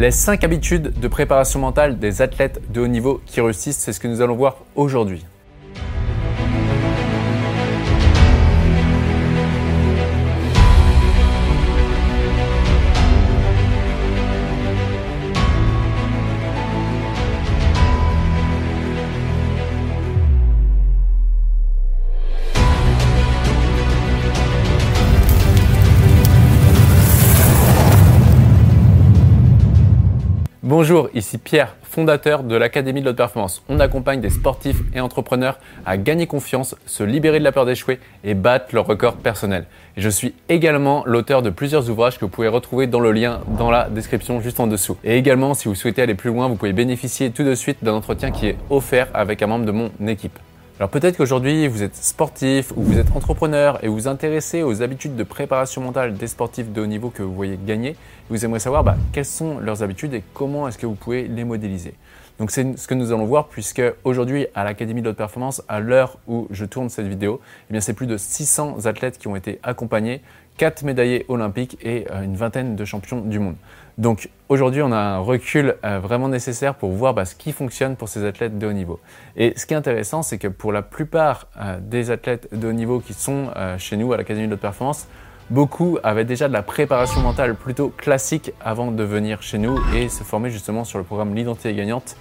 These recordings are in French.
Les 5 habitudes de préparation mentale des athlètes de haut niveau qui réussissent, c'est ce que nous allons voir aujourd'hui. Bonjour, ici Pierre, fondateur de l'Académie de l'Haute Performance. On accompagne des sportifs et entrepreneurs à gagner confiance, se libérer de la peur d'échouer et battre leur record personnel. je suis également l'auteur de plusieurs ouvrages que vous pouvez retrouver dans le lien dans la description juste en dessous. Et également, si vous souhaitez aller plus loin, vous pouvez bénéficier tout de suite d'un entretien qui est offert avec un membre de mon équipe. Alors peut-être qu'aujourd'hui vous êtes sportif ou vous êtes entrepreneur et vous intéressez aux habitudes de préparation mentale des sportifs de haut niveau que vous voyez gagner. vous aimeriez savoir bah, quelles sont leurs habitudes et comment est-ce que vous pouvez les modéliser. Donc c'est ce que nous allons voir puisque aujourd'hui à l'Académie de haute performance, à l'heure où je tourne cette vidéo, eh bien c'est plus de 600 athlètes qui ont été accompagnés, 4 médaillés olympiques et euh, une vingtaine de champions du monde. Donc aujourd'hui, on a un recul euh, vraiment nécessaire pour voir bah, ce qui fonctionne pour ces athlètes de haut niveau. Et ce qui est intéressant, c'est que pour la plupart euh, des athlètes de haut niveau qui sont chez nous à l'Académie de haute performance, beaucoup avaient déjà de la préparation mentale plutôt classique avant de venir chez nous et se former justement sur le programme L'identité gagnante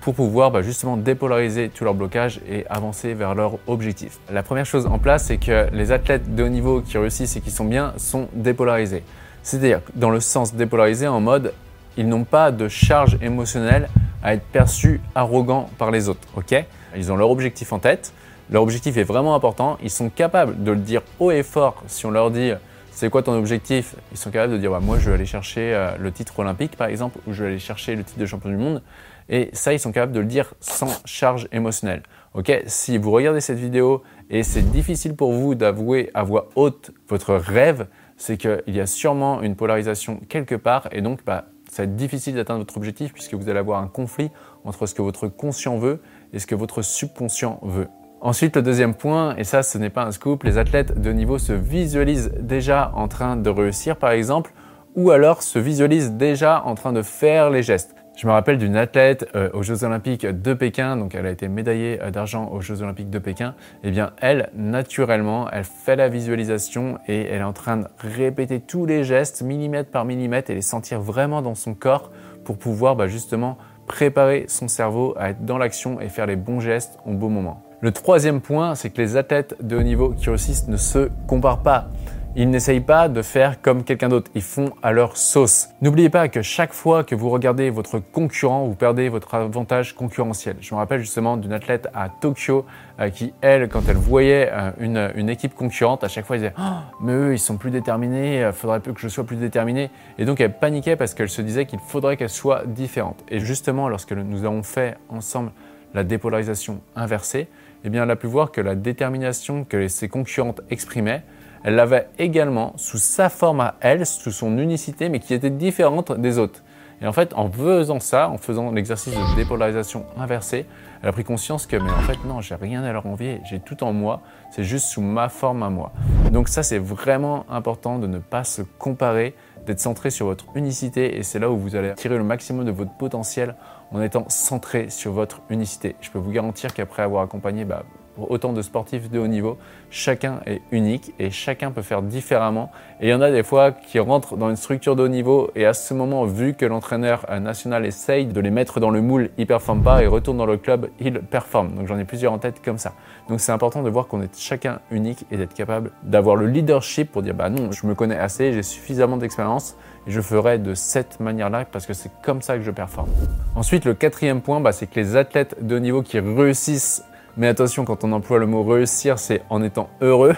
pour pouvoir bah, justement dépolariser tous leurs blocages et avancer vers leur objectif. La première chose en place, c'est que les athlètes de haut niveau qui réussissent et qui sont bien sont dépolarisés. C'est-à-dire dans le sens dépolarisé en mode ils n'ont pas de charge émotionnelle à être perçus arrogants par les autres. Ok? Ils ont leur objectif en tête. Leur objectif est vraiment important. Ils sont capables de le dire haut et fort. Si on leur dit c'est quoi ton objectif? Ils sont capables de dire moi je vais aller chercher euh, le titre olympique par exemple ou je vais aller chercher le titre de champion du monde. Et ça ils sont capables de le dire sans charge émotionnelle. Ok? Si vous regardez cette vidéo et c'est difficile pour vous d'avouer à voix haute votre rêve, c'est qu'il y a sûrement une polarisation quelque part et donc bah, ça va être difficile d'atteindre votre objectif puisque vous allez avoir un conflit entre ce que votre conscient veut et ce que votre subconscient veut. Ensuite, le deuxième point, et ça ce n'est pas un scoop, les athlètes de niveau se visualisent déjà en train de réussir par exemple, ou alors se visualisent déjà en train de faire les gestes. Je me rappelle d'une athlète euh, aux Jeux Olympiques de Pékin, donc elle a été médaillée euh, d'argent aux Jeux Olympiques de Pékin. Eh bien, elle, naturellement, elle fait la visualisation et elle est en train de répéter tous les gestes millimètre par millimètre et les sentir vraiment dans son corps pour pouvoir bah, justement préparer son cerveau à être dans l'action et faire les bons gestes au bon moment. Le troisième point, c'est que les athlètes de haut niveau qui réussissent ne se comparent pas. Ils n'essayent pas de faire comme quelqu'un d'autre, ils font à leur sauce. N'oubliez pas que chaque fois que vous regardez votre concurrent, vous perdez votre avantage concurrentiel. Je me rappelle justement d'une athlète à Tokyo euh, qui, elle, quand elle voyait euh, une, équipe concurrente, à chaque fois elle disait oh, Mais eux, ils sont plus déterminés, il euh, faudrait que je sois plus déterminé. Et donc elle paniquait parce qu'elle se disait qu'il faudrait qu'elle soit différente. Et justement, lorsque nous avons fait ensemble la dépolarisation inversée, eh bien, elle a pu voir que la détermination que ses concurrentes exprimaient, elle l'avait également sous sa forme à elle, sous son unicité, mais qui était différente des autres. Et en fait, en faisant ça, en faisant l'exercice de dépolarisation inversée, elle a pris conscience que, mais en fait, non, j'ai rien à leur envier, j'ai tout en moi, c'est juste sous ma forme à moi. Donc ça, c'est vraiment important de ne pas se comparer, d'être centré sur votre unicité, et c'est là où vous allez tirer le maximum de votre potentiel en étant centré sur votre unicité. Je peux vous garantir qu'après avoir accompagné bah, autant de sportifs de haut niveau, chacun est unique et chacun peut faire différemment. Et il y en a des fois qui rentrent dans une structure de haut niveau et à ce moment, vu que l'entraîneur national essaye de les mettre dans le moule, ils ne performent pas et retournent dans le club, ils performent. Donc j'en ai plusieurs en tête comme ça. Donc c'est important de voir qu'on est chacun unique et d'être capable d'avoir le leadership pour dire bah non, je me connais assez, j'ai suffisamment d'expérience et je ferai de cette manière-là parce que c'est comme ça que je performe. Ensuite, le quatrième point, bah, c'est que les athlètes de haut niveau qui réussissent mais attention, quand on emploie le mot réussir, c'est en étant heureux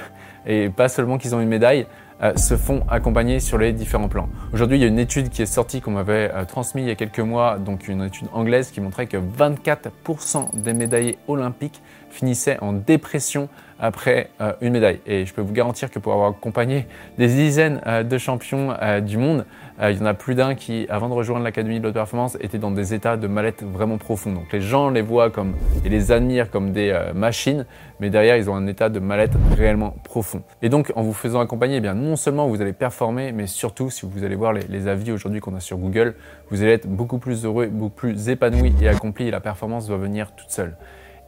et pas seulement qu'ils ont une médaille, euh, se font accompagner sur les différents plans. Aujourd'hui, il y a une étude qui est sortie qu'on m'avait euh, transmise il y a quelques mois, donc une étude anglaise qui montrait que 24% des médaillés olympiques finissaient en dépression après euh, une médaille. Et je peux vous garantir que pour avoir accompagné des dizaines euh, de champions euh, du monde, il y en a plus d'un qui, avant de rejoindre l'Académie de haute performance, étaient dans des états de mal-être vraiment profonds. Donc les gens les voient comme et les admirent comme des machines, mais derrière ils ont un état de mal-être réellement profond. Et donc en vous faisant accompagner, eh bien non seulement vous allez performer, mais surtout si vous allez voir les, les avis aujourd'hui qu'on a sur Google, vous allez être beaucoup plus heureux, beaucoup plus épanoui et accompli. Et la performance va venir toute seule.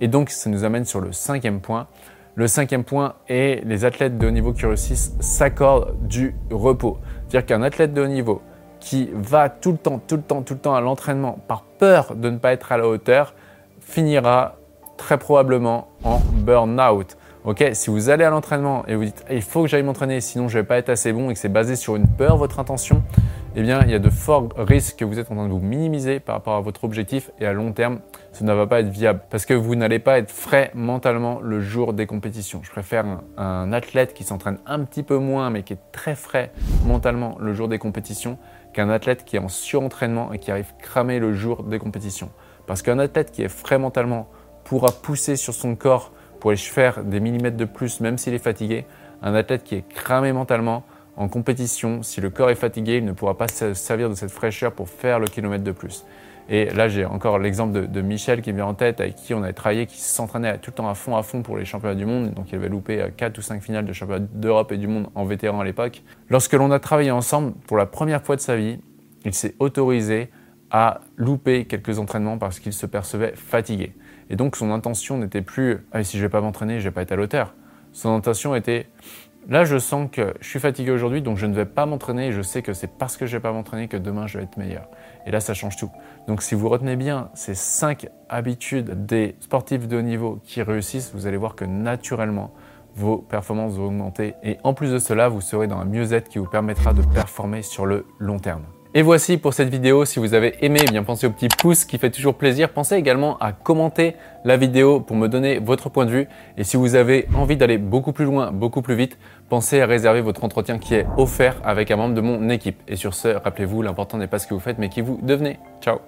Et donc ça nous amène sur le cinquième point. Le cinquième point est les athlètes de haut niveau qui réussissent s'accordent du repos. C'est-à-dire qu'un athlète de haut niveau qui va tout le temps, tout le temps, tout le temps à l'entraînement par peur de ne pas être à la hauteur finira très probablement en burn-out. Ok, si vous allez à l'entraînement et vous dites il faut que j'aille m'entraîner sinon je vais pas être assez bon et que c'est basé sur une peur votre intention, eh bien, il y a de forts risques que vous êtes en train de vous minimiser par rapport à votre objectif et à long terme, ça ne va pas être viable parce que vous n'allez pas être frais mentalement le jour des compétitions. Je préfère un, athlète qui s'entraîne un petit peu moins mais qui est très frais mentalement le jour des compétitions qu'un athlète qui est en surentraînement et qui arrive cramé le jour des compétitions. Parce qu'un athlète qui est frais mentalement pourra pousser sur son corps pour aller faire des millimètres de plus même s'il est fatigué. Un athlète qui est cramé mentalement en compétition, si le corps est fatigué, il ne pourra pas se servir de cette fraîcheur pour faire le kilomètre de plus. Et là, j'ai encore l'exemple de, Michel qui me vient en tête, avec qui on avait travaillé, qui s'entraînait tout le temps à fond, à fond pour les championnats du monde. Donc, il avait loupé 4 ou 5 finales de championnats d'Europe et du monde en vétéran à l'époque. Lorsque l'on a travaillé ensemble, pour la première fois de sa vie, il s'est autorisé à louper quelques entraînements parce qu'il se percevait fatigué. Et donc, son intention n'était plus ah, si je vais pas m'entraîner, je vais pas être à l'auteur. Son intention était Là, je sens que je suis fatigué aujourd'hui, donc je ne vais pas m'entraîner et je sais que c'est parce que je ne vais pas m'entraîner que demain je vais être meilleur. Et là, ça change tout. Donc, si vous retenez bien ces cinq habitudes des sportifs de haut niveau qui réussissent, vous allez voir que naturellement, vos performances vont augmenter. Et en plus de cela, vous serez dans un mieux-être qui vous permettra de performer sur le long terme. Et voici pour cette vidéo. Si vous avez aimé, eh bien pensez au petit pouce qui fait toujours plaisir. Pensez également à commenter la vidéo pour me donner votre point de vue. Et si vous avez envie d'aller beaucoup plus loin, beaucoup plus vite, pensez à réserver votre entretien qui est offert avec un membre de mon équipe. Et sur ce, rappelez-vous, l'important n'est pas ce que vous faites, mais qui vous devenez. Ciao